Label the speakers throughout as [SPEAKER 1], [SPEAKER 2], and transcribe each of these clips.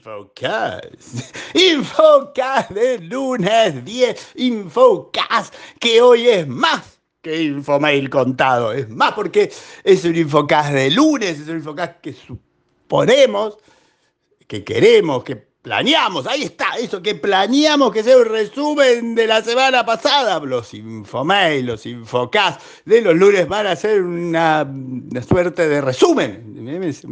[SPEAKER 1] Infocast. Infocast. De lunes 10. Infocast que hoy es más que Infomail contado. Es más porque es un Infocast de lunes, es un Infocast que suponemos, que queremos, que planeamos. Ahí está, eso que planeamos que sea un resumen de la semana pasada. Los Infomail, los Infocast de los lunes van a ser una, una suerte de resumen.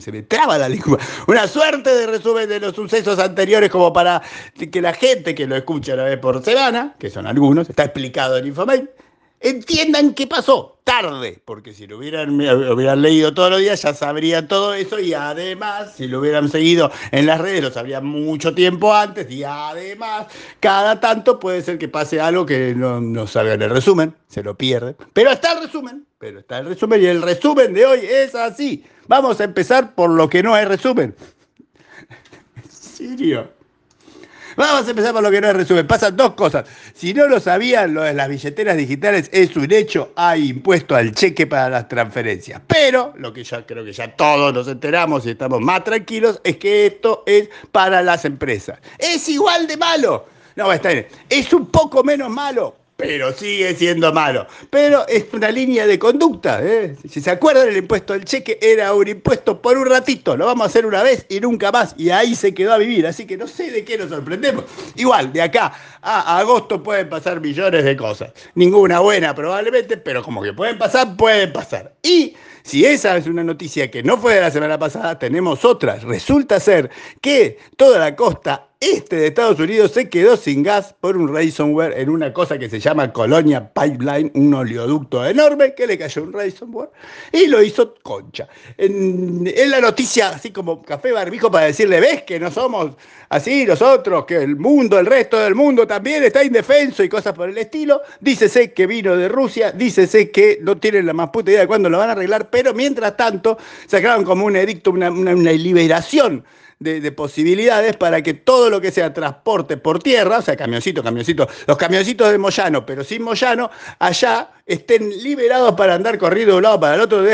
[SPEAKER 1] Se me traba la lengua. Una suerte de resumen de los sucesos anteriores como para que la gente que lo escucha una vez por semana, que son algunos, está explicado en Infomail, entiendan qué pasó tarde, porque si lo hubieran, hubieran leído todos los días ya sabrían todo eso y además, si lo hubieran seguido en las redes, lo sabrían mucho tiempo antes y además, cada tanto puede ser que pase algo que no, no salga en el resumen, se lo pierde. Pero está el resumen, pero está el resumen y el resumen de hoy es así. Vamos a empezar por lo que no es resumen. ¿En serio? Vamos a empezar por lo que no es resumen. Pasan dos cosas. Si no lo sabían, lo de las billeteras digitales es un hecho. Hay impuesto al cheque para las transferencias. Pero lo que ya creo que ya todos nos enteramos y estamos más tranquilos es que esto es para las empresas. Es igual de malo. No, está bien. Es un poco menos malo, pero sigue siendo malo. Pero es una línea de conducta. ¿eh? Si se acuerdan, el impuesto al cheque era un impuesto por un ratito. Lo vamos a hacer una vez y nunca más. Y ahí se quedó a vivir. Así que no sé de qué nos sorprendemos. Igual, de acá a agosto pueden pasar millones de cosas. Ninguna buena probablemente, pero como que pueden pasar, pueden pasar. Y si esa es una noticia que no fue de la semana pasada, tenemos otra. Resulta ser que toda la costa este de Estados Unidos se quedó sin gas por un ransomware en una cosa que se llama Colonia Pipeline, un oleoducto enorme que le cayó un ransomware y lo hizo concha. En, la noticia, así como café barbijo para decirle, ves que no somos así nosotros, que el mundo, el resto del mundo también está indefenso y cosas por el estilo, dícese que vino de Rusia, dícese que no tienen la más puta idea de cuándo lo van a arreglar, pero mientras tanto sacaron como un edicto, una liberación de, de, posibilidades para que todo lo que sea transporte por tierra, o sea, camioncito, camioncito, los camioncitos de Moyano, pero sin Moyano, allá estén liberados para andar corriendo de un lado para el otro,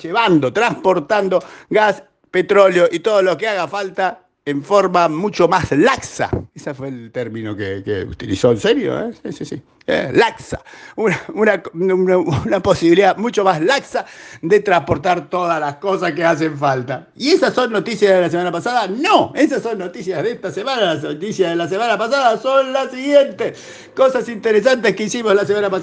[SPEAKER 1] llevando, transportando gas, petróleo y todo lo que haga falta en forma mucho más laxa. Ese fue el término que, que utilizó, ¿en serio? ¿eh? Sí, sí, sí. Eh, laxa. Una, una, una, una, posibilidad mucho más laxa de transportar todas las cosas que hacen falta. ¿Y esas son noticias de la semana pasada? No, esas son noticias de esta semana. Las noticias de la semana pasada son las siguientes. Cosas interesantes que hicimos la semana pasada.